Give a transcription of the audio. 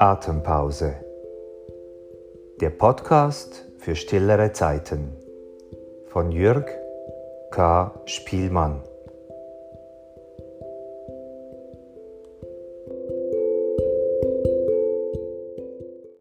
Atempause. Der Podcast für stillere Zeiten von Jürg K. Spielmann.